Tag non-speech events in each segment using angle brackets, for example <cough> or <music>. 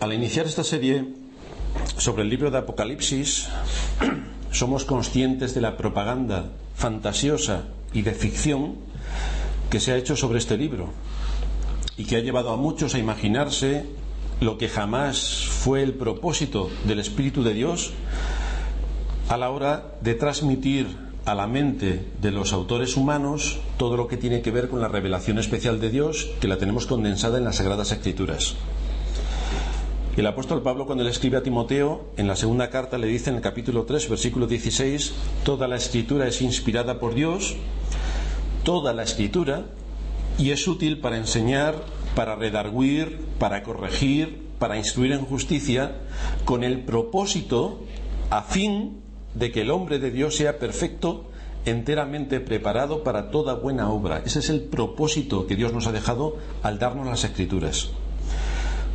Al iniciar esta serie sobre el libro de Apocalipsis, <clears throat> somos conscientes de la propaganda fantasiosa y de ficción que se ha hecho sobre este libro y que ha llevado a muchos a imaginarse lo que jamás fue el propósito del Espíritu de Dios a la hora de transmitir a la mente de los autores humanos todo lo que tiene que ver con la revelación especial de Dios que la tenemos condensada en las Sagradas Escrituras. El apóstol Pablo cuando le escribe a Timoteo, en la segunda carta le dice en el capítulo 3, versículo 16, toda la escritura es inspirada por Dios, toda la escritura, y es útil para enseñar, para redarguir, para corregir, para instruir en justicia, con el propósito, a fin de que el hombre de Dios sea perfecto, enteramente preparado para toda buena obra. Ese es el propósito que Dios nos ha dejado al darnos las escrituras.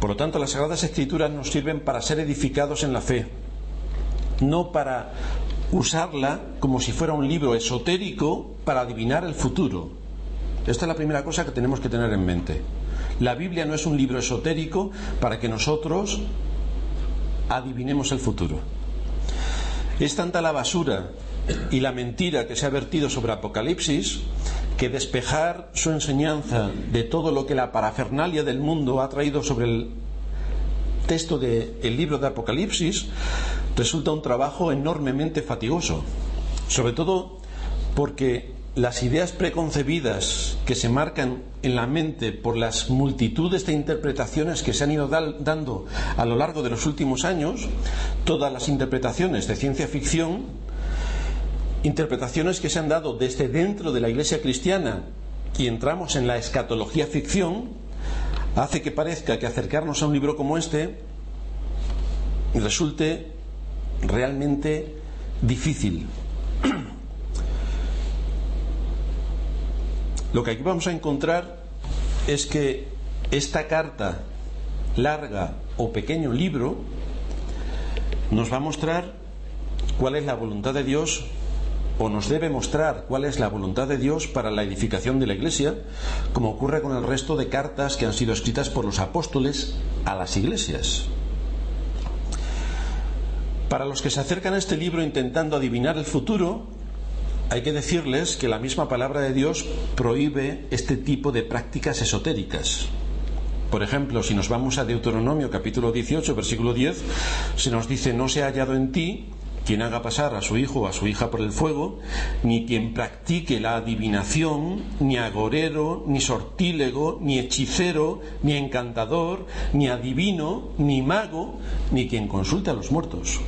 Por lo tanto, las Sagradas Escrituras nos sirven para ser edificados en la fe, no para usarla como si fuera un libro esotérico para adivinar el futuro. Esta es la primera cosa que tenemos que tener en mente. La Biblia no es un libro esotérico para que nosotros adivinemos el futuro. Es tanta la basura y la mentira que se ha vertido sobre Apocalipsis que despejar su enseñanza de todo lo que la parafernalia del mundo ha traído sobre el texto del libro de Apocalipsis resulta un trabajo enormemente fatigoso, sobre todo porque las ideas preconcebidas que se marcan en la mente por las multitudes de interpretaciones que se han ido dando a lo largo de los últimos años, todas las interpretaciones de ciencia ficción, interpretaciones que se han dado desde dentro de la Iglesia cristiana y entramos en la escatología ficción, hace que parezca que acercarnos a un libro como este resulte realmente difícil. Lo que aquí vamos a encontrar es que esta carta larga o pequeño libro nos va a mostrar cuál es la voluntad de Dios o nos debe mostrar cuál es la voluntad de Dios para la edificación de la Iglesia, como ocurre con el resto de cartas que han sido escritas por los apóstoles a las iglesias. Para los que se acercan a este libro intentando adivinar el futuro, hay que decirles que la misma palabra de Dios prohíbe este tipo de prácticas esotéricas. Por ejemplo, si nos vamos a Deuteronomio capítulo 18, versículo 10, se nos dice, no se ha hallado en ti quien haga pasar a su hijo o a su hija por el fuego, ni quien practique la adivinación, ni agorero, ni sortílego, ni hechicero, ni encantador, ni adivino, ni mago, ni quien consulte a los muertos.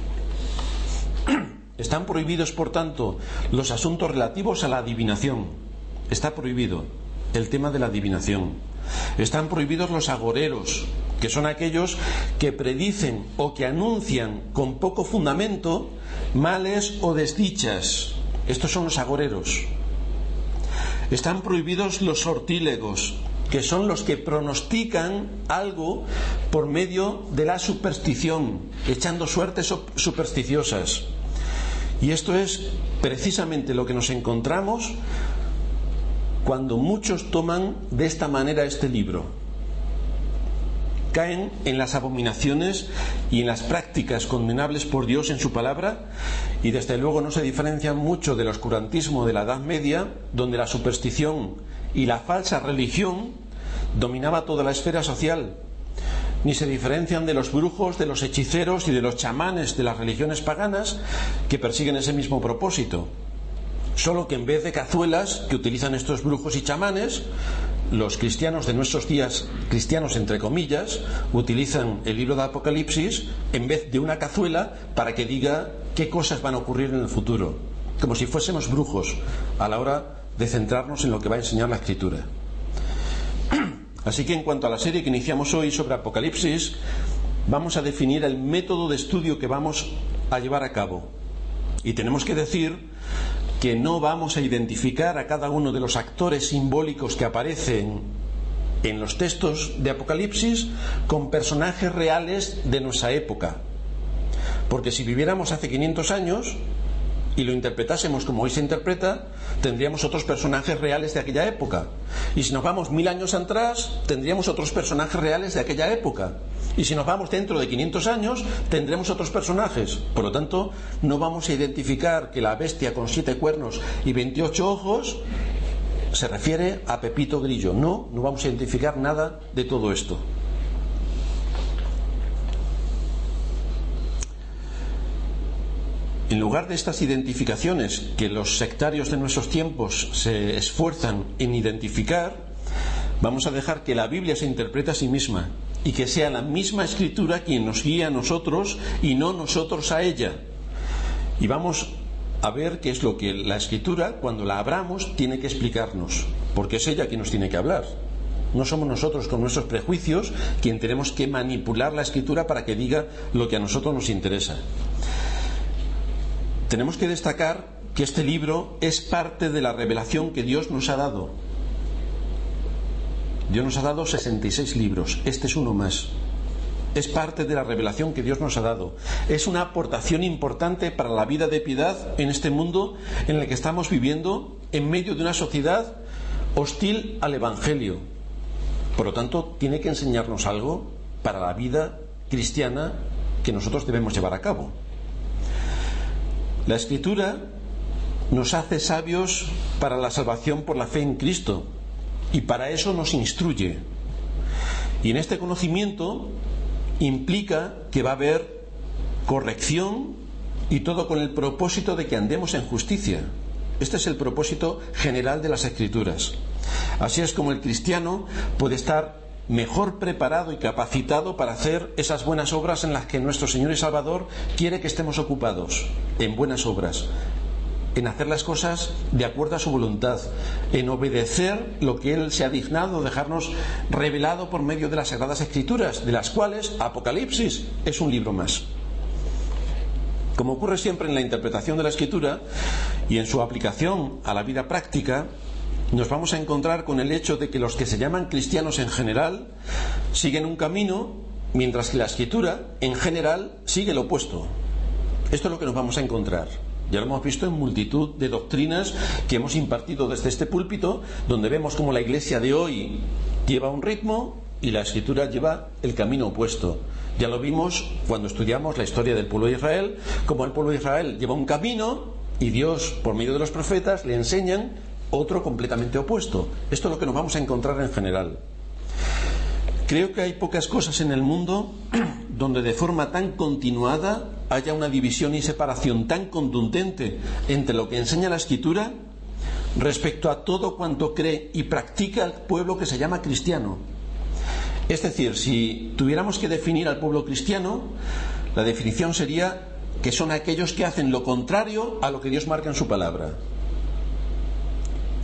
<clears throat> Están prohibidos, por tanto, los asuntos relativos a la adivinación. Está prohibido el tema de la adivinación. Están prohibidos los agoreros, que son aquellos que predicen o que anuncian con poco fundamento males o desdichas. Estos son los agoreros. Están prohibidos los sortílegos, que son los que pronostican algo por medio de la superstición, echando suertes supersticiosas. Y esto es precisamente lo que nos encontramos cuando muchos toman de esta manera este libro caen en las abominaciones y en las prácticas condenables por Dios en su palabra y desde luego no se diferencian mucho del oscurantismo de la Edad Media, donde la superstición y la falsa religión dominaba toda la esfera social, ni se diferencian de los brujos, de los hechiceros y de los chamanes de las religiones paganas que persiguen ese mismo propósito. Solo que en vez de cazuelas que utilizan estos brujos y chamanes, los cristianos de nuestros días, cristianos entre comillas, utilizan el libro de Apocalipsis en vez de una cazuela para que diga qué cosas van a ocurrir en el futuro, como si fuésemos brujos a la hora de centrarnos en lo que va a enseñar la escritura. <clears throat> Así que en cuanto a la serie que iniciamos hoy sobre Apocalipsis, vamos a definir el método de estudio que vamos a llevar a cabo. Y tenemos que decir que no vamos a identificar a cada uno de los actores simbólicos que aparecen en los textos de Apocalipsis con personajes reales de nuestra época. Porque si viviéramos hace 500 años y lo interpretásemos como hoy se interpreta, tendríamos otros personajes reales de aquella época. Y si nos vamos mil años atrás, tendríamos otros personajes reales de aquella época. Y si nos vamos dentro de 500 años, tendremos otros personajes. Por lo tanto, no vamos a identificar que la bestia con siete cuernos y 28 ojos se refiere a Pepito Grillo. No, no vamos a identificar nada de todo esto. En lugar de estas identificaciones que los sectarios de nuestros tiempos se esfuerzan en identificar, vamos a dejar que la Biblia se interprete a sí misma y que sea la misma escritura quien nos guíe a nosotros y no nosotros a ella. Y vamos a ver qué es lo que la escritura, cuando la abramos, tiene que explicarnos, porque es ella quien nos tiene que hablar. No somos nosotros con nuestros prejuicios quien tenemos que manipular la escritura para que diga lo que a nosotros nos interesa. Tenemos que destacar que este libro es parte de la revelación que Dios nos ha dado. Dios nos ha dado 66 libros, este es uno más. Es parte de la revelación que Dios nos ha dado. Es una aportación importante para la vida de piedad en este mundo en el que estamos viviendo en medio de una sociedad hostil al Evangelio. Por lo tanto, tiene que enseñarnos algo para la vida cristiana que nosotros debemos llevar a cabo. La escritura nos hace sabios para la salvación por la fe en Cristo y para eso nos instruye. Y en este conocimiento implica que va a haber corrección y todo con el propósito de que andemos en justicia. Este es el propósito general de las escrituras. Así es como el cristiano puede estar mejor preparado y capacitado para hacer esas buenas obras en las que nuestro Señor y Salvador quiere que estemos ocupados, en buenas obras, en hacer las cosas de acuerdo a su voluntad, en obedecer lo que Él se ha dignado dejarnos revelado por medio de las Sagradas Escrituras, de las cuales Apocalipsis es un libro más. Como ocurre siempre en la interpretación de la Escritura y en su aplicación a la vida práctica, nos vamos a encontrar con el hecho de que los que se llaman cristianos en general siguen un camino, mientras que la escritura en general sigue lo opuesto. Esto es lo que nos vamos a encontrar. Ya lo hemos visto en multitud de doctrinas que hemos impartido desde este púlpito, donde vemos como la iglesia de hoy lleva un ritmo y la escritura lleva el camino opuesto. Ya lo vimos cuando estudiamos la historia del pueblo de Israel, como el pueblo de Israel lleva un camino y Dios, por medio de los profetas, le enseñan otro completamente opuesto. Esto es lo que nos vamos a encontrar en general. Creo que hay pocas cosas en el mundo <clears throat> donde de forma tan continuada haya una división y separación tan contundente entre lo que enseña la escritura respecto a todo cuanto cree y practica el pueblo que se llama cristiano. Es decir, si tuviéramos que definir al pueblo cristiano, la definición sería que son aquellos que hacen lo contrario a lo que Dios marca en su palabra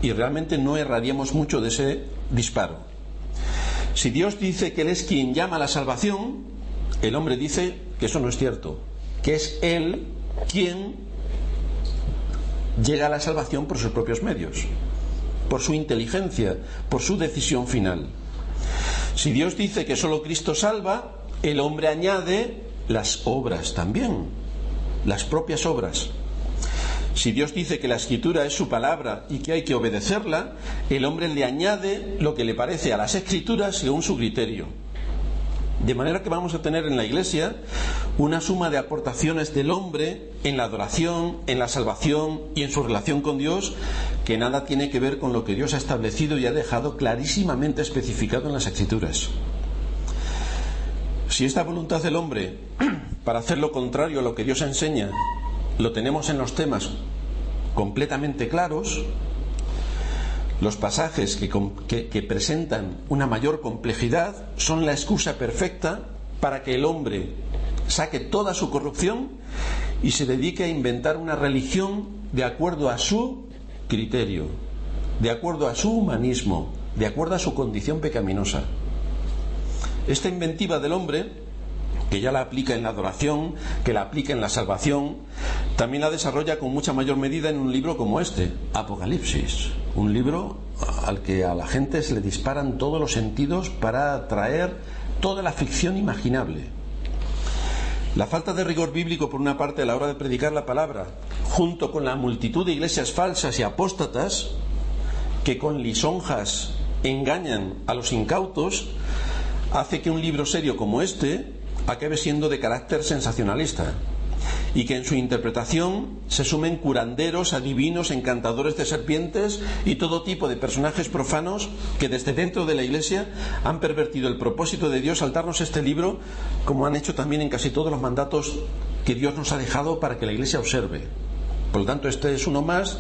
y realmente no erraríamos mucho de ese disparo. Si Dios dice que Él es quien llama a la salvación, el hombre dice que eso no es cierto, que es Él quien llega a la salvación por sus propios medios, por su inteligencia, por su decisión final. Si Dios dice que solo Cristo salva, el hombre añade las obras también, las propias obras. Si Dios dice que la escritura es su palabra y que hay que obedecerla, el hombre le añade lo que le parece a las escrituras según su criterio. De manera que vamos a tener en la Iglesia una suma de aportaciones del hombre en la adoración, en la salvación y en su relación con Dios que nada tiene que ver con lo que Dios ha establecido y ha dejado clarísimamente especificado en las Escrituras. Si esta voluntad del hombre <clears throat> para hacer lo contrario a lo que Dios enseña lo tenemos en los temas completamente claros, los pasajes que, presentan una mayor complejidad son la excusa perfecta para que el hombre saque toda su corrupción y se dedique a inventar una religión de acuerdo a su criterio, de acuerdo a su humanismo, de acuerdo a su condición pecaminosa. Esta inventiva del hombre que ya la aplica en la adoración, que la aplica en la salvación, también la desarrolla con mucha mayor medida en un libro como este, Apocalipsis, un libro al que a la gente se le disparan todos los sentidos para traer toda la ficción imaginable. La falta de rigor bíblico, por una parte, a la hora de predicar la palabra, junto con la multitud de iglesias falsas y apóstatas, que con lisonjas engañan a los incautos, hace que un libro serio como este acabe siendo de carácter sensacionalista y que en su interpretación se sumen curanderos, adivinos, encantadores de serpientes y todo tipo de personajes profanos que desde dentro de la Iglesia han pervertido el propósito de Dios al darnos este libro, como han hecho también en casi todos los mandatos que Dios nos ha dejado para que la Iglesia observe. Por lo tanto, este es uno más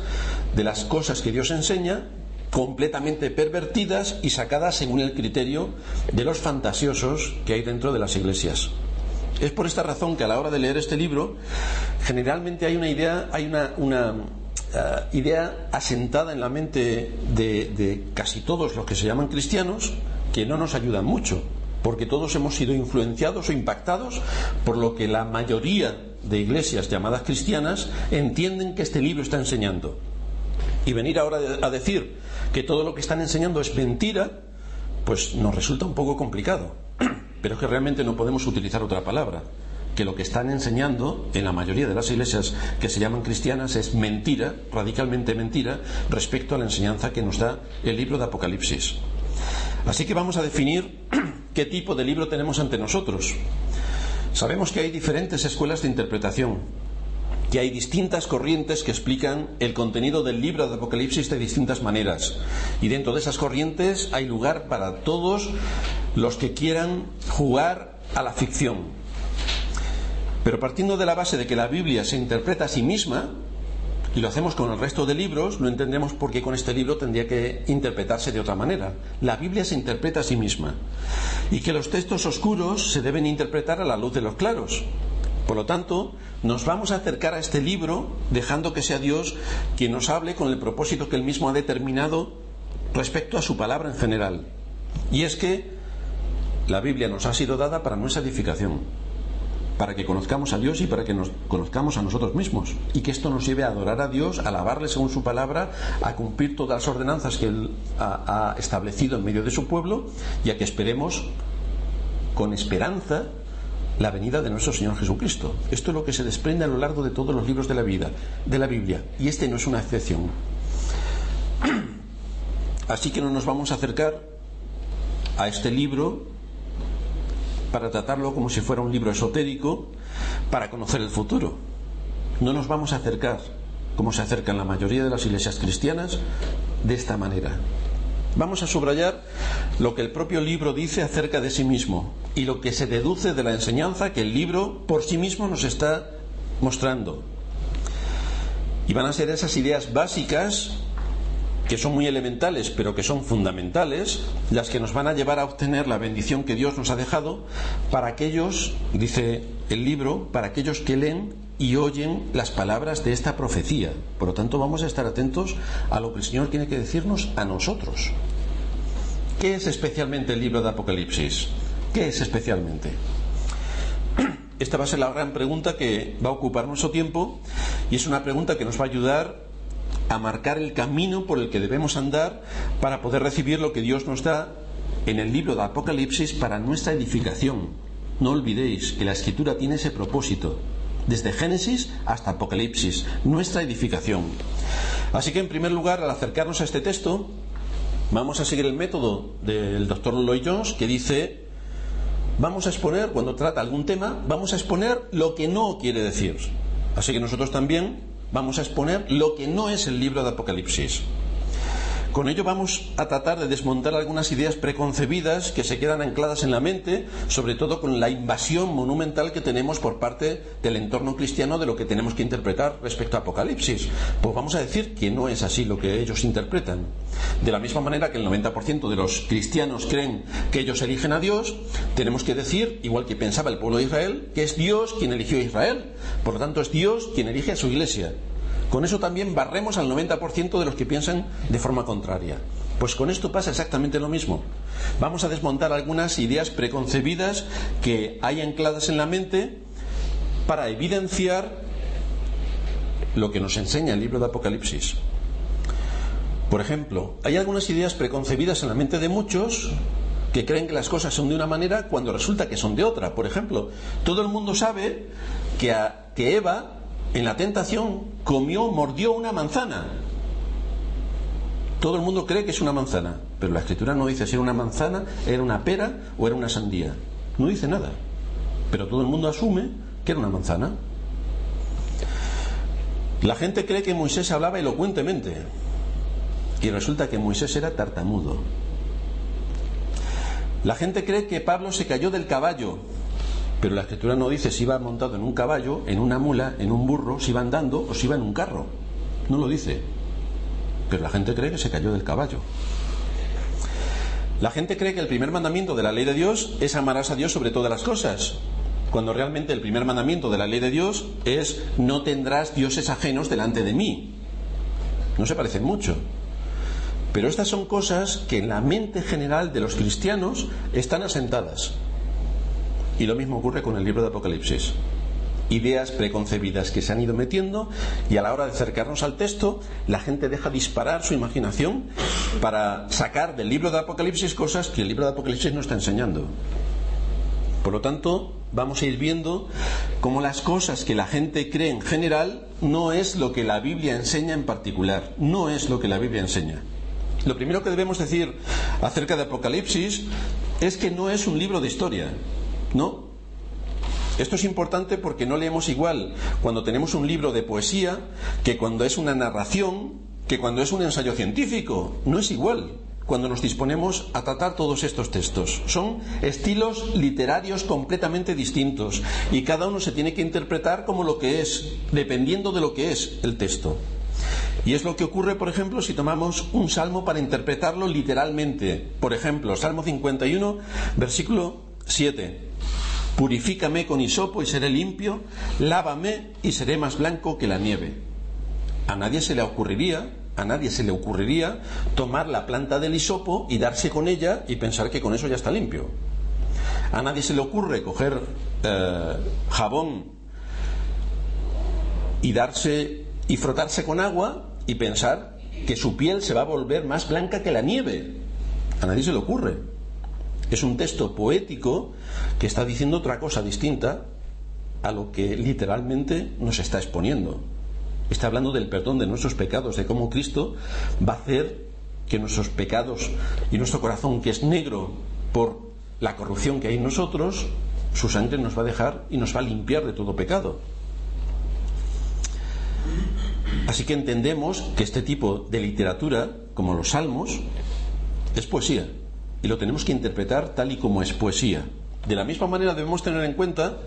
de las cosas que Dios enseña completamente pervertidas y sacadas según el criterio de los fantasiosos que hay dentro de las iglesias. Es por esta razón que a la hora de leer este libro, generalmente hay una idea, hay una, eh, idea asentada en la mente de, de casi todos los que se llaman cristianos que no nos ayudan mucho, porque todos hemos sido influenciados o impactados por lo que la mayoría de iglesias llamadas cristianas entienden que este libro está enseñando. Y venir ahora a decir que todo lo que están enseñando es mentira, pues nos resulta un poco complicado. <clears throat> Pero es que realmente no podemos utilizar otra palabra. Que lo que están enseñando en la mayoría de las iglesias que se llaman cristianas es mentira, radicalmente mentira, respecto a la enseñanza que nos da el libro de Apocalipsis. Así que vamos a definir <clears throat> qué tipo de libro tenemos ante nosotros. Sabemos que hay diferentes escuelas de interpretación, que hay distintas corrientes que explican el contenido del libro de Apocalipsis de distintas maneras. Y dentro de esas corrientes hay lugar para todos los que quieran jugar a la ficción. Pero partiendo de la base de que la Biblia se interpreta a sí misma, y lo hacemos con el resto de libros, no entendemos por qué con este libro tendría que interpretarse de otra manera. La Biblia se interpreta a sí misma y que los textos oscuros se deben interpretar a la luz de los claros. Por lo tanto, nos vamos a acercar a este libro dejando que sea Dios quien nos hable con el propósito que él mismo ha determinado respecto a su palabra en general. Y es que la Biblia nos ha sido dada para nuestra edificación, para que conozcamos a Dios y para que nos conozcamos a nosotros mismos. Y que esto nos lleve a adorar a Dios, a alabarle según su palabra, a cumplir todas las ordenanzas que Él ha, ha establecido en medio de su pueblo y a que esperemos con esperanza la venida de nuestro Señor Jesucristo. Esto es lo que se desprende a lo largo de todos los libros de la vida, de la Biblia, y este no es una excepción. <clears throat> Así que no nos vamos a acercar a este libro para tratarlo como si fuera un libro esotérico para conocer el futuro. No nos vamos a acercar, como se acercan la mayoría de las iglesias cristianas, de esta manera. Vamos a subrayar lo que el propio libro dice acerca de sí mismo y lo que se deduce de la enseñanza que el libro por sí mismo nos está mostrando. Y van a ser esas ideas básicas que son muy elementales, pero que son fundamentales, las que nos van a llevar a obtener la bendición que Dios nos ha dejado para aquellos, dice el libro, para aquellos que leen y oyen las palabras de esta profecía. Por lo tanto, vamos a estar atentos a lo que el Señor tiene que decirnos a nosotros. ¿Qué es especialmente el libro de Apocalipsis? ¿Qué es especialmente? <clears throat> Esta va a ser la gran pregunta que va a ocupar nuestro tiempo y es una pregunta que nos va a ayudar a marcar el camino por el que debemos andar para poder recibir lo que Dios nos da en el libro de Apocalipsis para nuestra edificación. No olvidéis que la escritura tiene ese propósito, desde Génesis hasta Apocalipsis, nuestra edificación. Así que en primer lugar, al acercarnos a este texto, vamos a seguir el método del doctor Lloyd Jones que dice, vamos a exponer, cuando trata algún tema, vamos a exponer lo que no quiere decir. Así que nosotros también vamos a exponer lo que no es el libro de Apocalipsis. Con ello vamos a tratar de desmontar algunas ideas preconcebidas que se quedan ancladas en la mente, sobre todo con la invasión monumental que tenemos por parte del entorno cristiano de lo que tenemos que interpretar respecto a Apocalipsis. Pues vamos a decir que no es así lo que ellos interpretan. De la misma manera que el 90% de los cristianos creen que ellos eligen a Dios, tenemos que decir, igual que pensaba el pueblo de Israel, que es Dios quien eligió a Israel. Por lo tanto, es Dios quien elige a su iglesia. Con eso también barremos al 90% de los que piensan de forma contraria. Pues con esto pasa exactamente lo mismo. Vamos a desmontar algunas ideas preconcebidas que hay ancladas en la mente para evidenciar lo que nos enseña el libro de Apocalipsis. Por ejemplo, hay algunas ideas preconcebidas en la mente de muchos que creen que las cosas son de una manera cuando resulta que son de otra. Por ejemplo, todo el mundo sabe que, a, que Eva en la tentación comió, mordió una manzana. Todo el mundo cree que es una manzana. pero la escritura no dice si era una manzana, era una pera o era una sandía. No dice nada. Pero todo el mundo asume que era una manzana. La gente cree que Moisés hablaba elocuentemente y resulta que Moisés era tartamudo. La gente cree que Pablo se cayó del caballo, pero la escritura no dice si iba montado en un caballo, en una mula, en un burro, si iba andando o si iba en un carro. No lo dice. Pero la gente cree que se cayó del caballo. La gente cree que el primer mandamiento de la ley de Dios es amarás a Dios sobre todas las cosas, cuando realmente el primer mandamiento de la ley de Dios es no tendrás dioses ajenos delante de mí. No se parecen mucho. Pero estas son cosas que en la mente general de los cristianos están asentadas. Y lo mismo ocurre con el libro de Apocalipsis. Ideas preconcebidas que se han ido metiendo y a la hora de acercarnos al texto, la gente deja disparar su imaginación para sacar del libro de Apocalipsis cosas que el libro de Apocalipsis no está enseñando. Por lo tanto, vamos a ir viendo cómo las cosas que la gente cree en general no es lo que la Biblia enseña en particular, no es lo que la Biblia enseña. Lo primero que debemos decir acerca de Apocalipsis es que no es un libro de historia, ¿no? Esto es importante porque no leemos igual cuando tenemos un libro de poesía que cuando es una narración, que cuando es un ensayo científico. No es igual cuando nos disponemos a tratar todos estos textos. Son estilos literarios completamente distintos y cada uno se tiene que interpretar como lo que es, dependiendo de lo que es el texto. Y es lo que ocurre, por ejemplo, si tomamos un salmo para interpretarlo literalmente. Por ejemplo, Salmo 51, versículo 7. Purifícame con hisopo y seré limpio, lávame y seré más blanco que la nieve. A nadie se le ocurriría, a nadie se le ocurriría tomar la planta del hisopo y darse con ella y pensar que con eso ya está limpio. A nadie se le ocurre coger eh, jabón y darse y frotarse con agua y pensar que su piel se va a volver más blanca que la nieve. A nadie se le ocurre. Es un texto poético que está diciendo otra cosa distinta a lo que literalmente nos está exponiendo. Está hablando del perdón de nuestros pecados, de cómo Cristo va a hacer que nuestros pecados y nuestro corazón, que es negro por la corrupción que hay en nosotros, su sangre nos va a dejar y nos va a limpiar de todo pecado. Así que entendemos que este tipo de literatura, como los salmos, es poesía y lo tenemos que interpretar tal y como es poesía. De la misma manera debemos tener en cuenta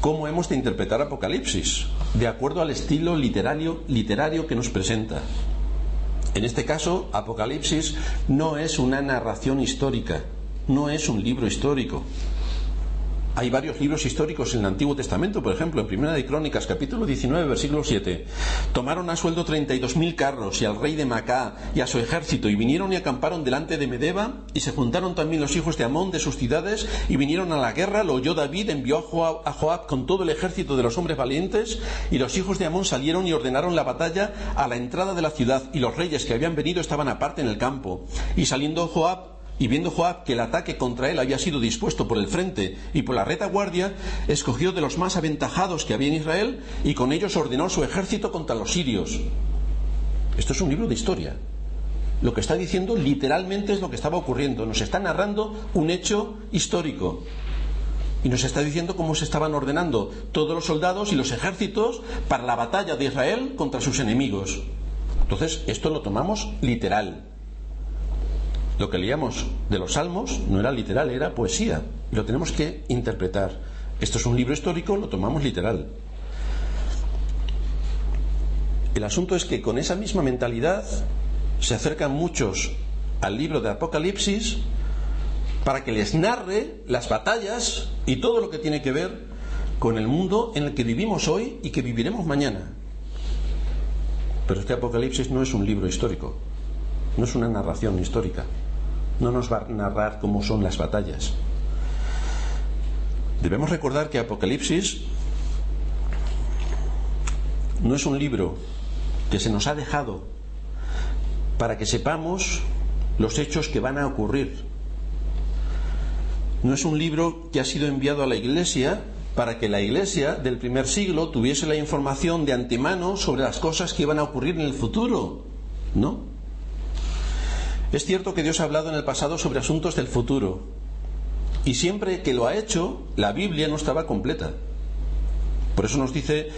cómo hemos de interpretar Apocalipsis, de acuerdo al estilo literario, literario que nos presenta. En este caso, Apocalipsis no es una narración histórica, no es un libro histórico, hay varios libros históricos en el Antiguo Testamento, por ejemplo, en Primera de Crónicas, capítulo 19, versículo 7. Tomaron a sueldo 32.000 carros y al rey de Macá y a su ejército y vinieron y acamparon delante de Medeba y se juntaron también los hijos de Amón de sus ciudades y vinieron a la guerra. Lo oyó David, envió a Joab, a Joab con todo el ejército de los hombres valientes y los hijos de Amón salieron y ordenaron la batalla a la entrada de la ciudad y los reyes que habían venido estaban aparte en el campo. Y saliendo Joab y viendo Joab que el ataque contra él había sido dispuesto por el frente y por la retaguardia, escogió de los más aventajados que había en Israel y con ellos ordenó su ejército contra los sirios. Esto es un libro de historia. Lo que está diciendo literalmente es lo que estaba ocurriendo. Nos está narrando un hecho histórico. Y nos está diciendo cómo se estaban ordenando todos los soldados y los ejércitos para la batalla de Israel contra sus enemigos. Entonces, esto lo tomamos literal. Lo que leíamos de los salmos no era literal, era poesía. Y lo tenemos que interpretar. Esto es un libro histórico, lo tomamos literal. El asunto es que con esa misma mentalidad se acercan muchos al libro de Apocalipsis para que les narre las batallas y todo lo que tiene que ver con el mundo en el que vivimos hoy y que viviremos mañana. Pero este Apocalipsis no es un libro histórico, no es una narración histórica no nos va a narrar cómo son las batallas. Debemos recordar que Apocalipsis no es un libro que se nos ha dejado para que sepamos los hechos que van a ocurrir. No es un libro que ha sido enviado a la Iglesia para que la Iglesia del primer siglo tuviese la información de antemano sobre las cosas que iban a ocurrir en el futuro. ¿No? Es cierto que Dios ha hablado en el pasado sobre asuntos del futuro, y siempre que lo ha hecho, la Biblia no estaba completa. Por eso nos dice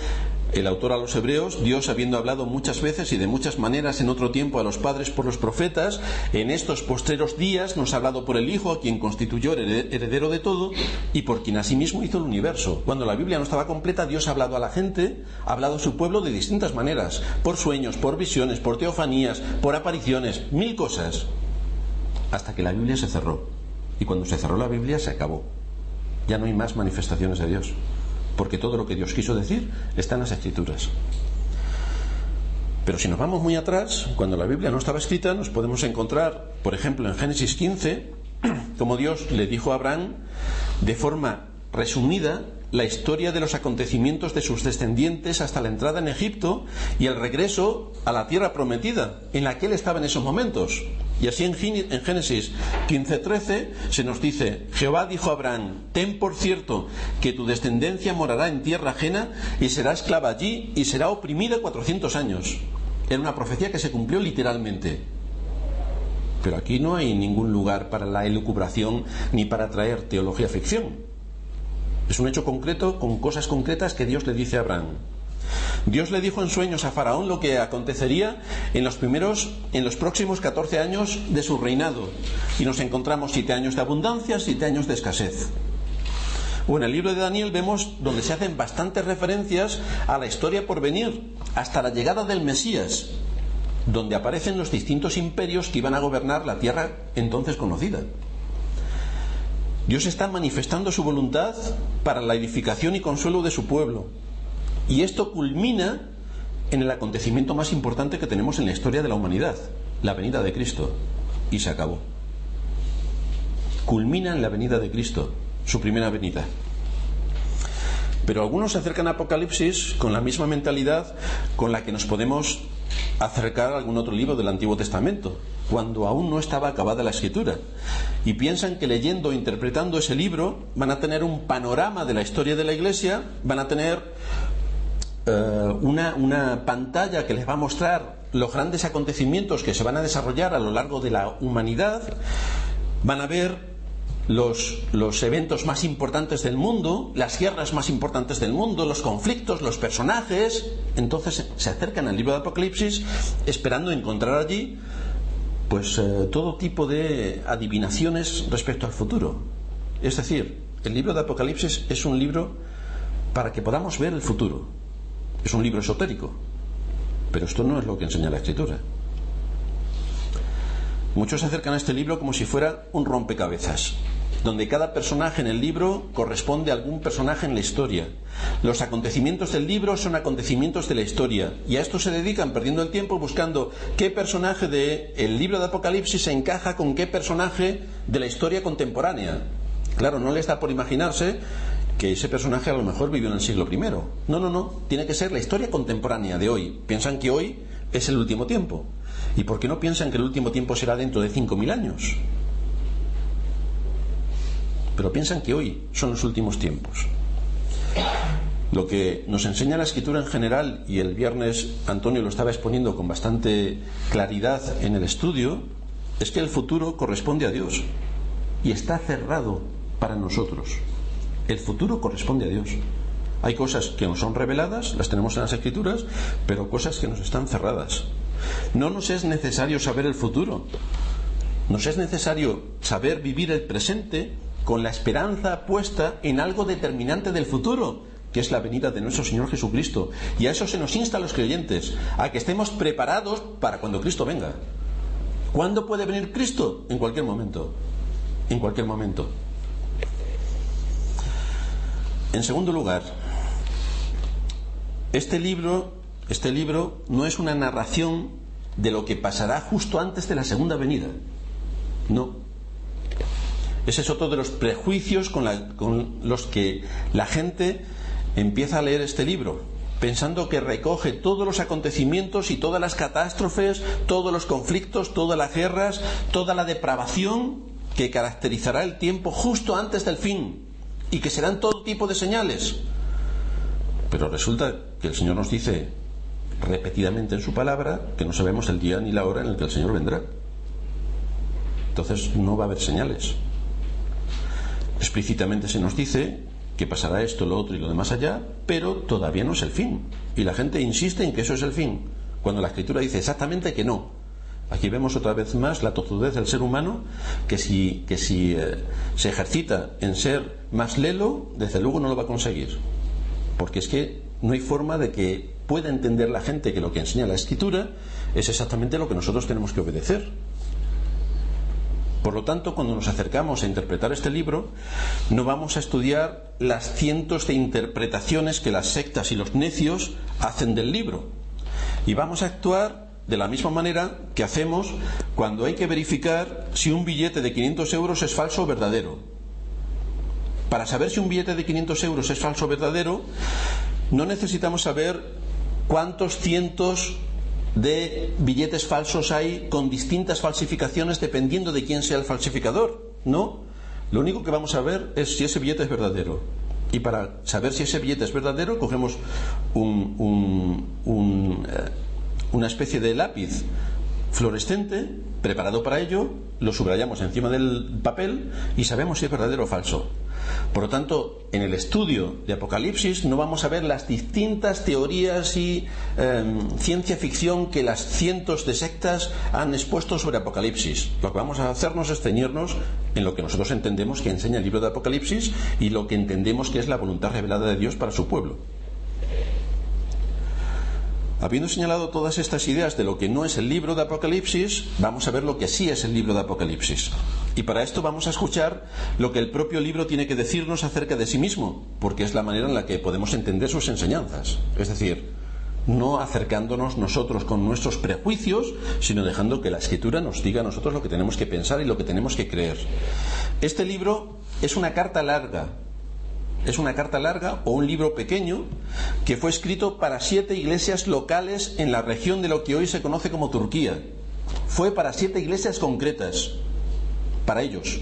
el autor a los hebreos, Dios habiendo hablado muchas veces y de muchas maneras en otro tiempo a los padres por los profetas, en estos postreros días nos ha hablado por el Hijo, a quien constituyó heredero de todo y por quien asimismo hizo el universo. Cuando la Biblia no estaba completa, Dios ha hablado a la gente, ha hablado a su pueblo de distintas maneras, por sueños, por visiones, por teofanías, por apariciones, mil cosas, hasta que la Biblia se cerró. Y cuando se cerró la Biblia se acabó. Ya no hay más manifestaciones de Dios porque todo lo que Dios quiso decir está en las escrituras. Pero si nos vamos muy atrás, cuando la Biblia no estaba escrita, nos podemos encontrar, por ejemplo, en Génesis 15, <clears throat> como Dios le dijo a Abraham, de forma resumida, la historia de los acontecimientos de sus descendientes hasta la entrada en Egipto y el regreso a la tierra prometida, en la que él estaba en esos momentos. Y así en Génesis 15:13 se nos dice, Jehová dijo a Abraham, ten por cierto que tu descendencia morará en tierra ajena y será esclava allí y será oprimida 400 años. Era una profecía que se cumplió literalmente. Pero aquí no hay ningún lugar para la elucubración ni para traer teología ficción. Es un hecho concreto con cosas concretas que Dios le dice a Abraham. Dios le dijo en sueños a Faraón lo que acontecería en los primeros, en los próximos 14 años de su reinado. Y nos encontramos siete años de abundancia, siete años de escasez. O en el libro de Daniel vemos donde se hacen bastantes referencias a la historia por venir, hasta la llegada del Mesías, donde aparecen los distintos imperios que iban a gobernar la tierra entonces conocida. Dios está manifestando su voluntad para la edificación y consuelo de su pueblo. Y esto culmina en el acontecimiento más importante que tenemos en la historia de la humanidad, la venida de Cristo. Y se acabó. Culmina en la venida de Cristo, su primera venida. Pero algunos se acercan a Apocalipsis con la misma mentalidad con la que nos podemos acercar a algún otro libro del Antiguo Testamento, cuando aún no estaba acabada la escritura. Y piensan que leyendo o interpretando ese libro van a tener un panorama de la historia de la Iglesia, van a tener eh, una, una pantalla que les va a mostrar los grandes acontecimientos que se van a desarrollar a lo largo de la humanidad, van a ver los, eventos más importantes del mundo, las guerras más importantes del mundo, los conflictos, los personajes. Entonces se acercan al libro de Apocalipsis esperando encontrar allí pues eh, todo tipo de adivinaciones respecto al futuro. Es decir, el libro de Apocalipsis es un libro para que podamos ver el futuro. Es un libro esotérico, pero esto no es lo que enseña la escritura. Muchos se acercan a este libro como si fuera un rompecabezas donde cada personaje en el libro corresponde a algún personaje en la historia. Los acontecimientos del libro son acontecimientos de la historia y a esto se dedican perdiendo el tiempo buscando qué personaje del libro de Apocalipsis se encaja con qué personaje de la historia contemporánea. Claro, no les da por imaginarse que ese personaje a lo mejor vivió en el siglo I. No, no, no, tiene que ser la historia contemporánea de hoy. Piensan que hoy es el último tiempo. ¿Y por qué no piensan que el último tiempo será dentro de 5.000 años? Pero piensan que hoy son los últimos tiempos. Lo que nos enseña la escritura en general, y el viernes Antonio lo estaba exponiendo con bastante claridad en el estudio, es que el futuro corresponde a Dios y está cerrado para nosotros. El futuro corresponde a Dios. Hay cosas que nos son reveladas, las tenemos en las escrituras, pero cosas que nos están cerradas. No nos es necesario saber el futuro, nos es necesario saber vivir el presente con la esperanza puesta en algo determinante del futuro, que es la venida de nuestro Señor Jesucristo. Y a eso se nos insta a los creyentes, a que estemos preparados para cuando Cristo venga. ¿Cuándo puede venir Cristo? En cualquier momento. En cualquier momento. En segundo lugar, este libro, este libro no es una narración de lo que pasará justo antes de la segunda venida. No. Ese es otro de los prejuicios con, los que la gente empieza a leer este libro, pensando que recoge todos los acontecimientos y todas las catástrofes, todos los conflictos, todas las guerras, toda la depravación que caracterizará el tiempo justo antes del fin y que serán todo tipo de señales. Pero resulta que el Señor nos dice repetidamente en su palabra que no sabemos el día ni la hora en el que el Señor vendrá. Entonces no va a haber señales. Explícitamente se nos dice que pasará esto, lo otro y lo demás allá, pero todavía no es el fin. Y la gente insiste en que eso es el fin, cuando la escritura dice exactamente que no. Aquí vemos otra vez más la tozudez del ser humano, que si, que si eh, se ejercita en ser más lelo, desde luego no lo va a conseguir. Porque es que no hay forma de que pueda entender la gente que lo que enseña la escritura es exactamente lo que nosotros tenemos que obedecer. Por lo tanto, cuando nos acercamos a interpretar este libro, no vamos a estudiar las cientos de interpretaciones que las sectas y los necios hacen del libro. Y vamos a actuar de la misma manera que hacemos cuando hay que verificar si un billete de 500 euros es falso o verdadero. Para saber si un billete de 500 euros es falso o verdadero, no necesitamos saber cuántos cientos de billetes falsos hay con distintas falsificaciones dependiendo de quién sea el falsificador. No. Lo único que vamos a ver es si ese billete es verdadero. Y para saber si ese billete es verdadero, cogemos eh, una especie de lápiz fluorescente preparado para ello, lo subrayamos encima del papel y sabemos si es verdadero o falso. Por lo tanto, en el estudio de Apocalipsis no vamos a ver las distintas teorías y em, ciencia ficción que las cientos de sectas han expuesto sobre Apocalipsis. Lo que vamos a hacernos es ceñirnos en lo que nosotros entendemos que enseña el libro de Apocalipsis y lo que entendemos que es la voluntad revelada de Dios para su pueblo. Habiendo señalado todas estas ideas de lo que no es el libro de Apocalipsis, vamos a ver lo que sí es el libro de Apocalipsis. Y para esto vamos a escuchar lo que el propio libro tiene que decirnos acerca de sí mismo, porque es la manera en la que podemos entender sus enseñanzas. Es decir, no acercándonos nosotros con nuestros prejuicios, sino dejando que la escritura nos diga nosotros lo que tenemos que pensar y lo que tenemos que creer. Este libro es una carta larga, es una carta larga o un libro pequeño que fue escrito para siete iglesias locales en la región de lo que hoy se conoce como Turquía. Fue para siete iglesias concretas, para ellos.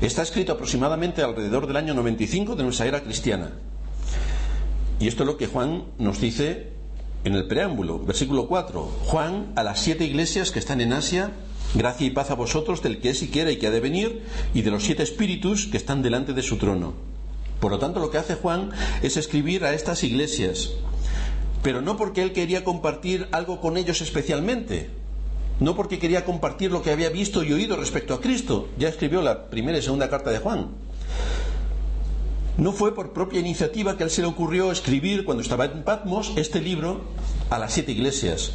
Está escrito aproximadamente alrededor del año 95 de nuestra era cristiana. Y esto es lo que Juan nos dice en el preámbulo, versículo 4. Juan a las siete iglesias que están en Asia, gracia y paz a vosotros del que es y quiere y que ha de venir, y de los siete espíritus que están delante de su trono por lo tanto, lo que hace Juan es escribir a estas iglesias, pero no porque él quería compartir algo con ellos especialmente, no porque quería compartir lo que había visto y oído respecto a Cristo, ya escribió la primera y segunda carta de Juan. No fue por propia iniciativa que él se le ocurrió escribir cuando estaba en Patmos este libro a las siete iglesias,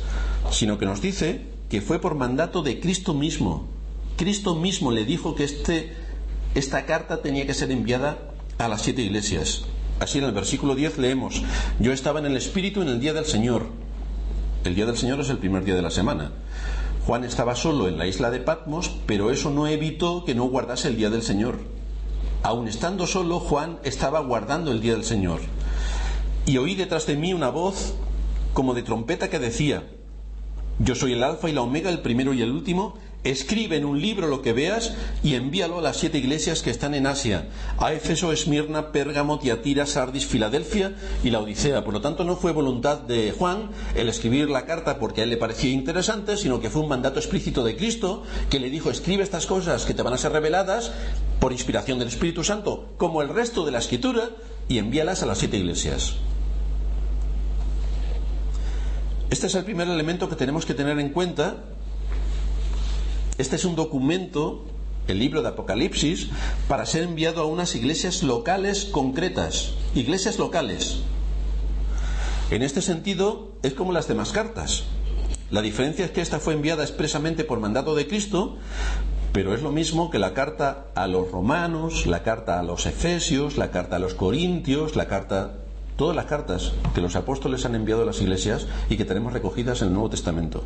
sino que nos dice que fue por mandato de Cristo mismo. Cristo mismo le dijo que este, esta carta tenía que ser enviada a las siete iglesias. Así en el versículo 10 leemos, yo estaba en el Espíritu en el día del Señor. El día del Señor es el primer día de la semana. Juan estaba solo en la isla de Patmos, pero eso no evitó que no guardase el día del Señor. Aun estando solo, Juan estaba guardando el día del Señor. Y oí detrás de mí una voz como de trompeta que decía, yo soy el alfa y la omega, el primero y el último, Escribe en un libro lo que veas y envíalo a las siete iglesias que están en Asia, a Éfeso, Esmirna, Pérgamo, Tiatira, Sardis, Filadelfia y la Odisea. Por lo tanto, no fue voluntad de Juan el escribir la carta porque a él le parecía interesante, sino que fue un mandato explícito de Cristo que le dijo, escribe estas cosas que te van a ser reveladas por inspiración del Espíritu Santo, como el resto de la escritura, y envíalas a las siete iglesias. Este es el primer elemento que tenemos que tener en cuenta este es un documento, el libro de Apocalipsis, para ser enviado a unas iglesias locales concretas, iglesias locales. En este sentido, es como las demás cartas. La diferencia es que esta fue enviada expresamente por mandato de Cristo, pero es lo mismo que la carta a los romanos, la carta a los efesios, la carta a los corintios, la carta todas las cartas que los apóstoles han enviado a las iglesias y que tenemos recogidas en el Nuevo Testamento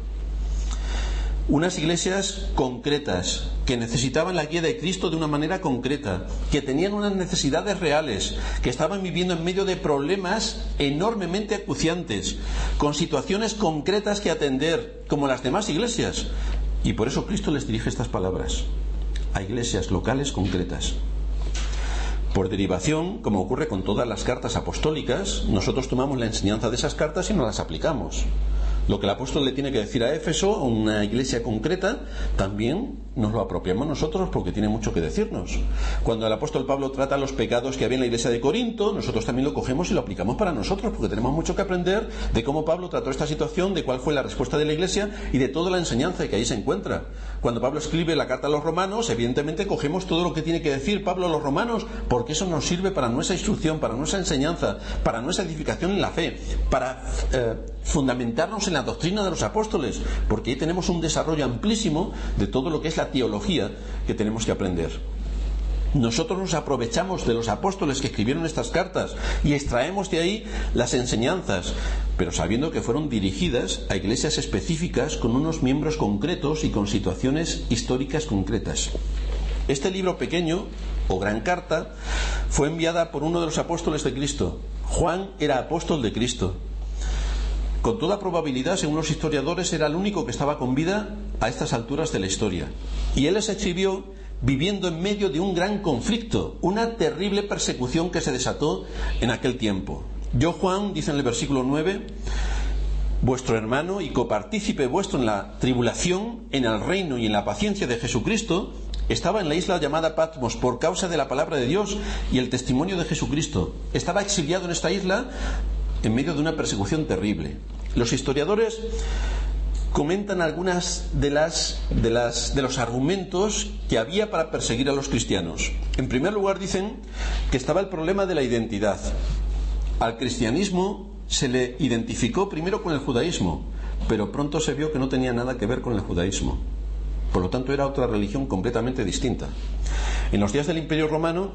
unas iglesias concretas, que necesitaban la guía de Cristo de una manera concreta, que tenían unas necesidades reales, que estaban viviendo en medio de problemas enormemente acuciantes, con situaciones concretas que atender, como las demás iglesias. Y por eso Cristo les dirige estas palabras a iglesias locales concretas. Por derivación, como ocurre con todas las cartas apostólicas, nosotros tomamos la enseñanza de esas cartas y no las aplicamos. Lo que el apóstol le tiene que decir a Éfeso, una iglesia concreta, también nos lo apropiamos nosotros porque tiene mucho que decirnos. Cuando el apóstol Pablo trata los pecados que había en la iglesia de Corinto, nosotros también lo cogemos y lo aplicamos para nosotros porque tenemos mucho que aprender de cómo Pablo trató esta situación, de cuál fue la respuesta de la iglesia y de toda la enseñanza que ahí se encuentra. Cuando Pablo escribe la carta a los romanos, evidentemente cogemos todo lo que tiene que decir Pablo a los romanos porque eso nos sirve para nuestra instrucción, para nuestra enseñanza, para nuestra edificación en la fe, para eh, fundamentarnos en la doctrina de los apóstoles, porque ahí tenemos un desarrollo amplísimo de todo lo que es la teología que tenemos que aprender. Nosotros nos aprovechamos de los apóstoles que escribieron estas cartas y extraemos de ahí las enseñanzas, pero sabiendo que fueron dirigidas a iglesias específicas con unos miembros concretos y con situaciones históricas concretas. Este libro pequeño, o gran carta, fue enviada por uno de los apóstoles de Cristo. Juan era apóstol de Cristo. Con toda probabilidad, según los historiadores, era el único que estaba con vida a estas alturas de la historia. Y él les escribió viviendo en medio de un gran conflicto, una terrible persecución que se desató en aquel tiempo. Yo, Juan, dice en el versículo 9, vuestro hermano y copartícipe vuestro en la tribulación, en el reino y en la paciencia de Jesucristo, estaba en la isla llamada Patmos por causa de la palabra de Dios y el testimonio de Jesucristo. Estaba exiliado en esta isla en medio de una persecución terrible. Los historiadores comentan algunas de las, de las de los argumentos que había para perseguir a los cristianos. En primer lugar dicen que estaba el problema de la identidad. Al cristianismo se le identificó primero con el judaísmo, pero pronto se vio que no tenía nada que ver con el judaísmo. Por lo tanto, era otra religión completamente distinta. En los días del Imperio Romano,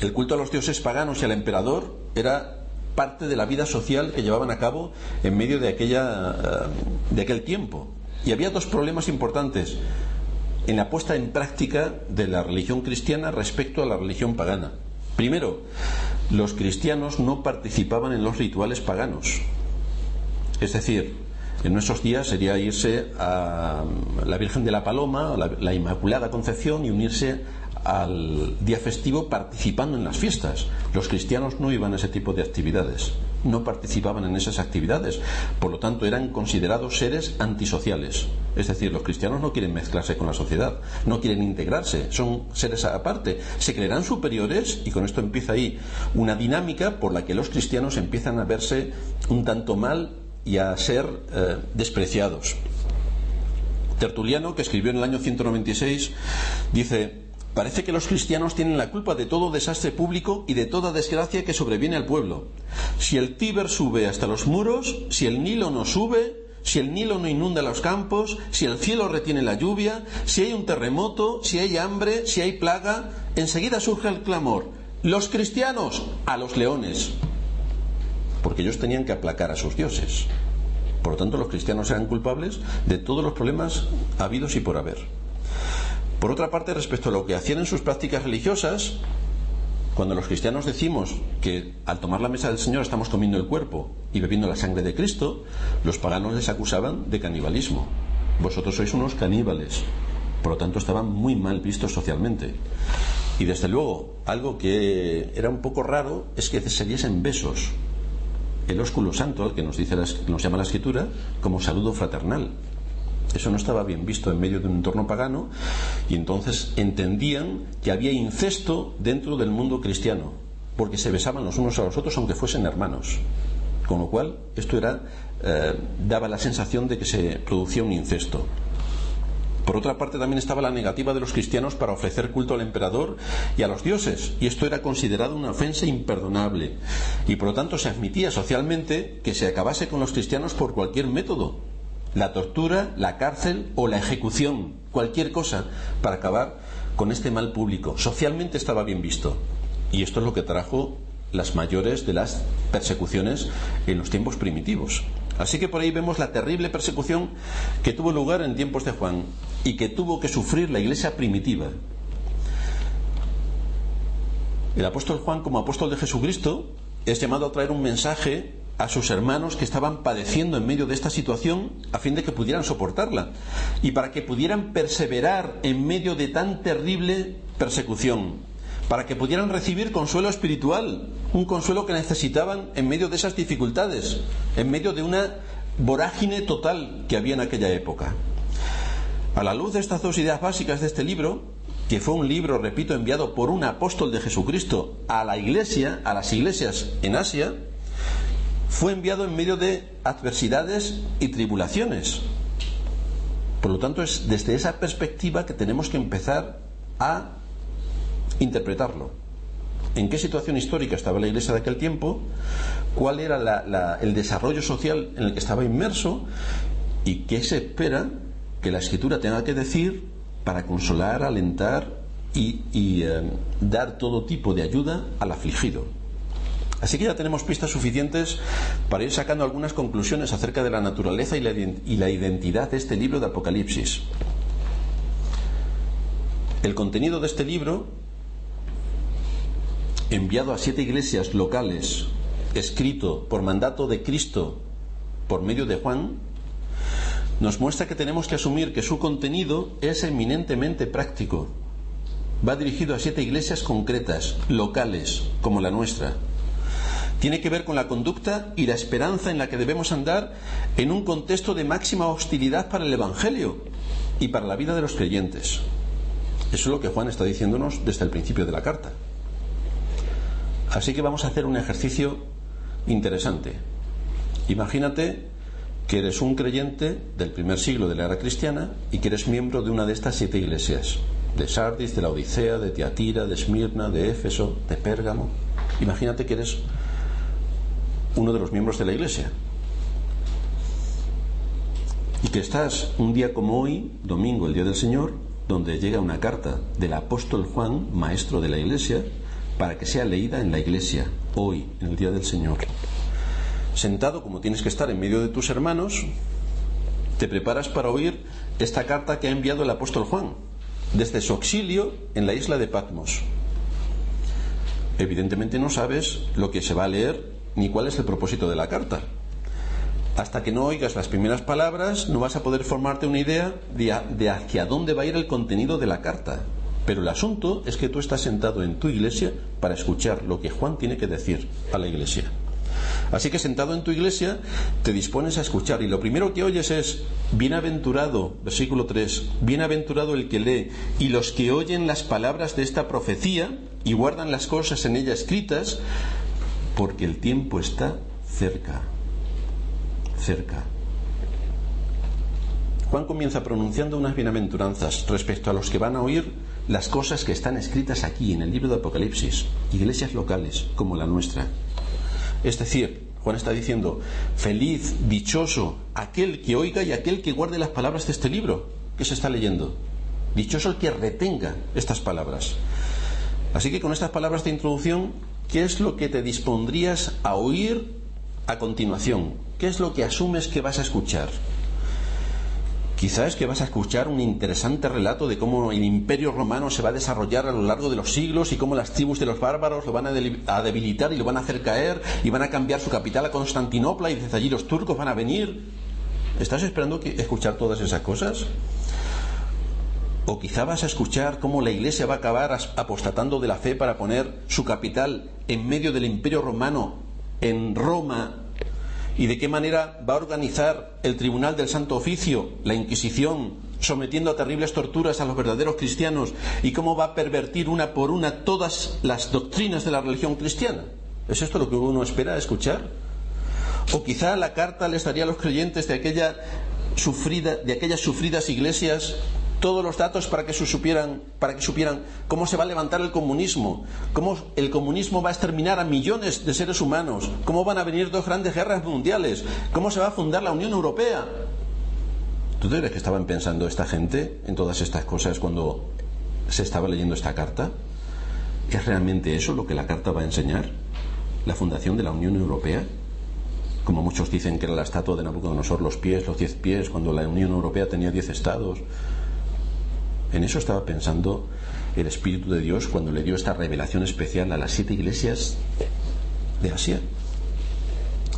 el culto a los dioses paganos y al emperador era parte de la vida social que llevaban a cabo en medio de, aquella, eh, de aquel tiempo. Y había dos problemas importantes en la puesta en práctica de la religión cristiana respecto a la religión pagana. Primero, los cristianos no participaban en los rituales paganos. Es decir, en nuestros días sería irse a la Virgen de la Paloma, la, la Inmaculada Concepción y unirse al día festivo participando en las fiestas. Los cristianos no iban a ese tipo de actividades, no participaban en esas actividades, por lo tanto eran considerados seres antisociales. Es decir, los cristianos no quieren mezclarse con la sociedad, no quieren integrarse, son seres aparte, se creerán superiores y con esto empieza ahí una dinámica por la que los cristianos empiezan a verse un tanto mal y a ser eh, despreciados. Tertuliano, que escribió en el año 196, dice, Parece que los cristianos tienen la culpa de todo desastre público y de toda desgracia que sobreviene al pueblo. Si el Tíber sube hasta los muros, si el Nilo no sube, si el Nilo no inunda los campos, si el cielo retiene la lluvia, si hay un terremoto, si hay hambre, si hay plaga, enseguida surge el clamor. Los cristianos a los leones. Porque ellos tenían que aplacar a sus dioses. Por lo tanto, los cristianos eran culpables de todos los problemas habidos y por haber. Por otra parte, respecto a lo que hacían en sus prácticas religiosas, cuando los cristianos decimos que al tomar la mesa del Señor estamos comiendo el cuerpo y bebiendo la sangre de Cristo, los paganos les acusaban de canibalismo. Vosotros sois unos caníbales. Por lo tanto, estaban muy mal vistos socialmente. Y desde luego, algo que era un poco raro es que se diesen besos. El ósculo santo, al que nos, dice nos llama la escritura, como saludo fraternal. Eso no estaba bien visto en medio de un entorno pagano y entonces entendían que había incesto dentro del mundo cristiano, porque se besaban los unos a los otros aunque fuesen hermanos. Con lo cual, esto era, eh, daba la sensación de que se producía un incesto. Por otra parte, también estaba la negativa de los cristianos para ofrecer culto al emperador y a los dioses, y esto era considerado una ofensa imperdonable. Y por lo tanto se admitía socialmente que se acabase con los cristianos por cualquier método, la tortura, la cárcel o la ejecución, cualquier cosa para acabar con este mal público. Socialmente estaba bien visto. Y esto es lo que trajo las mayores de las persecuciones en los tiempos primitivos. Así que por ahí vemos la terrible persecución que tuvo lugar en tiempos de Juan y que tuvo que sufrir la iglesia primitiva. El apóstol Juan, como apóstol de Jesucristo, es llamado a traer un mensaje a sus hermanos que estaban padeciendo en medio de esta situación a fin de que pudieran soportarla y para que pudieran perseverar en medio de tan terrible persecución, para que pudieran recibir consuelo espiritual, un consuelo que necesitaban en medio de esas dificultades, en medio de una vorágine total que había en aquella época. A la luz de estas dos ideas básicas de este libro, que fue un libro, repito, enviado por un apóstol de Jesucristo a la iglesia, a las iglesias en Asia, fue enviado en medio de adversidades y tribulaciones. Por lo tanto, es desde esa perspectiva que tenemos que empezar a interpretarlo. ¿En qué situación histórica estaba la iglesia de aquel tiempo? ¿Cuál era el desarrollo social en el que estaba inmerso? ¿Y qué se espera que la escritura tenga que decir para consolar, alentar y, eh, dar todo tipo de ayuda al afligido? Así que ya tenemos pistas suficientes para ir sacando algunas conclusiones acerca de la naturaleza y la, identidad de este libro de Apocalipsis. El contenido de este libro, enviado a siete iglesias locales, escrito por mandato de Cristo por medio de Juan, nos muestra que tenemos que asumir que su contenido es eminentemente práctico. Va dirigido a siete iglesias concretas, locales, como la nuestra tiene que ver con la conducta y la esperanza en la que debemos andar en un contexto de máxima hostilidad para el Evangelio y para la vida de los creyentes. Eso es lo que Juan está diciéndonos desde el principio de la carta. Así que vamos a hacer un ejercicio interesante. Imagínate que eres un creyente del primer siglo de la era cristiana y que eres miembro de una de estas siete iglesias, de Sardis, de la Odisea, de Tiatira, de Esmirna, de Éfeso, de Pérgamo. Imagínate que eres uno de los miembros de la Iglesia. Y que estás un día como hoy, domingo, el día del Señor, donde llega una carta del apóstol Juan, maestro de la Iglesia, para que sea leída en la Iglesia, hoy, en el día del Señor. Sentado como tienes que estar en medio de tus hermanos, te preparas para oír esta carta que ha enviado el apóstol Juan, desde su auxilio en la isla de Patmos. Evidentemente no sabes lo que se va a leer ni cuál es el propósito de la carta. Hasta que no oigas las primeras palabras, no vas a poder formarte una idea de, hacia dónde va a ir el contenido de la carta. Pero el asunto es que tú estás sentado en tu iglesia para escuchar lo que Juan tiene que decir a la iglesia. Así que sentado en tu iglesia te dispones a escuchar y lo primero que oyes es, bienaventurado, versículo 3, bienaventurado el que lee y los que oyen las palabras de esta profecía y guardan las cosas en ella escritas, porque el tiempo está cerca, cerca. Juan comienza pronunciando unas bienaventuranzas respecto a los que van a oír las cosas que están escritas aquí en el libro de Apocalipsis, iglesias locales como la nuestra. Es decir, Juan está diciendo, feliz, dichoso, aquel que oiga y aquel que guarde las palabras de este libro que se está leyendo. Dichoso el que retenga estas palabras. Así que con estas palabras de introducción ¿Qué es lo que te dispondrías a oír a continuación? ¿Qué es lo que asumes que vas a escuchar? Quizás que vas a escuchar un interesante relato de cómo el imperio romano se va a desarrollar a lo largo de los siglos y cómo las tribus de los bárbaros lo van a debilitar y lo van a hacer caer y van a cambiar su capital a Constantinopla y desde allí los turcos van a venir. ¿Estás esperando escuchar todas esas cosas? O quizá vas a escuchar cómo la Iglesia va a acabar apostatando de la fe para poner su capital en medio del imperio romano, en Roma, y de qué manera va a organizar el Tribunal del Santo Oficio, la Inquisición, sometiendo a terribles torturas a los verdaderos cristianos, y cómo va a pervertir una por una todas las doctrinas de la religión cristiana. ¿Es esto lo que uno espera escuchar? O quizá la carta les daría a los creyentes de aquella sufrida, de aquellas sufridas iglesias todos los datos para que, supieran, para que supieran cómo se va a levantar el comunismo, cómo el comunismo va a exterminar a millones de seres humanos, cómo van a venir dos grandes guerras mundiales, cómo se va a fundar la Unión Europea. ¿Tú crees que estaban pensando esta gente en todas estas cosas cuando se estaba leyendo esta carta? ¿Es realmente eso lo que la carta va a enseñar? ¿La fundación de la Unión Europea? Como muchos dicen que era la estatua de Nabucodonosor, los pies, los diez pies, cuando la Unión Europea tenía diez estados. En eso estaba pensando el Espíritu de Dios cuando le dio esta revelación especial a las siete iglesias de Asia.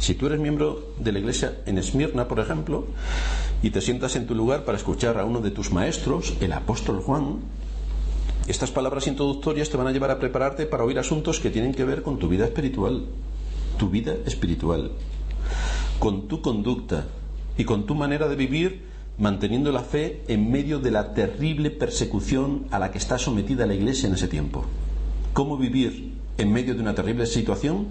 Si tú eres miembro de la iglesia en Esmirna, por ejemplo, y te sientas en tu lugar para escuchar a uno de tus maestros, el apóstol Juan, estas palabras introductorias te van a llevar a prepararte para oír asuntos que tienen que ver con tu vida espiritual, tu vida espiritual, con tu conducta, y con tu manera de vivir manteniendo la fe en medio de la terrible persecución a la que está sometida la Iglesia en ese tiempo. ¿Cómo vivir en medio de una terrible situación,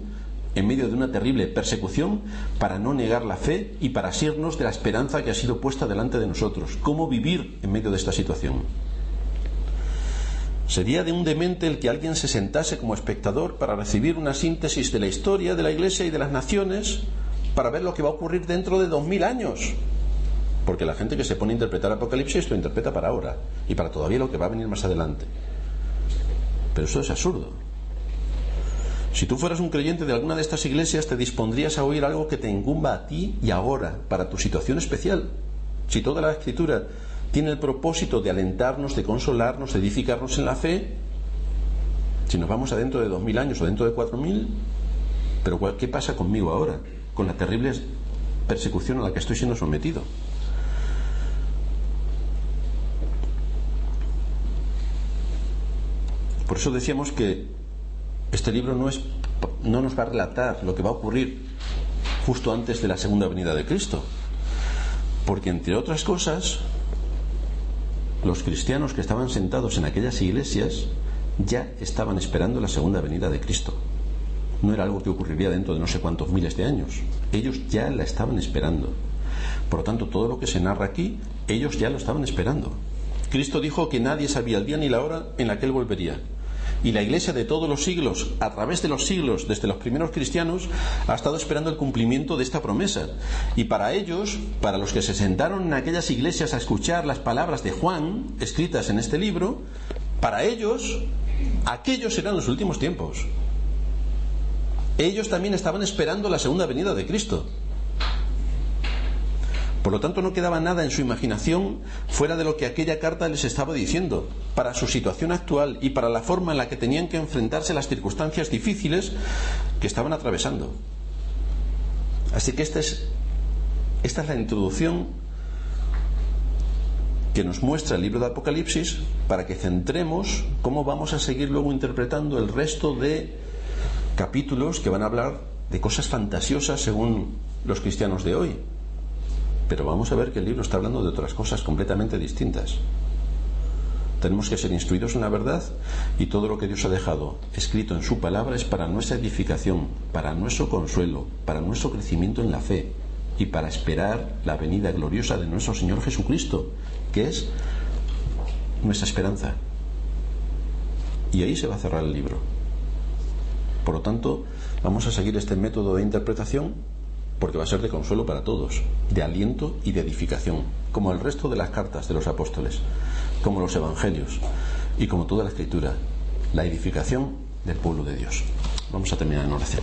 en medio de una terrible persecución, para no negar la fe y para asirnos de la esperanza que ha sido puesta delante de nosotros? ¿Cómo vivir en medio de esta situación? Sería de un demente el que alguien se sentase como espectador para recibir una síntesis de la historia de la Iglesia y de las naciones para ver lo que va a ocurrir dentro de dos mil años. Porque la gente que se pone a interpretar Apocalipsis lo interpreta para ahora y para todavía lo que va a venir más adelante. Pero eso es absurdo. Si tú fueras un creyente de alguna de estas iglesias, te dispondrías a oír algo que te incumba a ti y ahora, para tu situación especial. Si toda la escritura tiene el propósito de alentarnos, de consolarnos, de edificarnos en la fe, si nos vamos adentro de dos mil años o dentro de cuatro mil, pero ¿qué pasa conmigo ahora? Con la terrible persecución a la que estoy siendo sometido. Por eso decíamos que este libro no, es, no nos va a relatar lo que va a ocurrir justo antes de la segunda venida de Cristo. Porque, entre otras cosas, los cristianos que estaban sentados en aquellas iglesias ya estaban esperando la segunda venida de Cristo. No era algo que ocurriría dentro de no sé cuántos miles de años. Ellos ya la estaban esperando. Por lo tanto, todo lo que se narra aquí, ellos ya lo estaban esperando. Cristo dijo que nadie sabía el día ni la hora en la que Él volvería. Y la Iglesia de todos los siglos, a través de los siglos, desde los primeros cristianos, ha estado esperando el cumplimiento de esta promesa. Y para ellos, para los que se sentaron en aquellas iglesias a escuchar las palabras de Juan, escritas en este libro, para ellos, aquellos eran los últimos tiempos. Ellos también estaban esperando la segunda venida de Cristo. Por lo tanto, no quedaba nada en su imaginación fuera de lo que aquella carta les estaba diciendo, para su situación actual y para la forma en la que tenían que enfrentarse las circunstancias difíciles que estaban atravesando. Así que esta es, esta es la introducción que nos muestra el libro de Apocalipsis para que centremos cómo vamos a seguir luego interpretando el resto de capítulos que van a hablar de cosas fantasiosas según los cristianos de hoy. Pero vamos a ver que el libro está hablando de otras cosas completamente distintas. Tenemos que ser instruidos en la verdad y todo lo que Dios ha dejado escrito en su palabra es para nuestra edificación, para nuestro consuelo, para nuestro crecimiento en la fe y para esperar la venida gloriosa de nuestro Señor Jesucristo, que es nuestra esperanza. Y ahí se va a cerrar el libro. Por lo tanto, vamos a seguir este método de interpretación porque va a ser de consuelo para todos, de aliento y de edificación, como el resto de las cartas de los apóstoles, como los evangelios y como toda la escritura, la edificación del pueblo de Dios. Vamos a terminar en oración.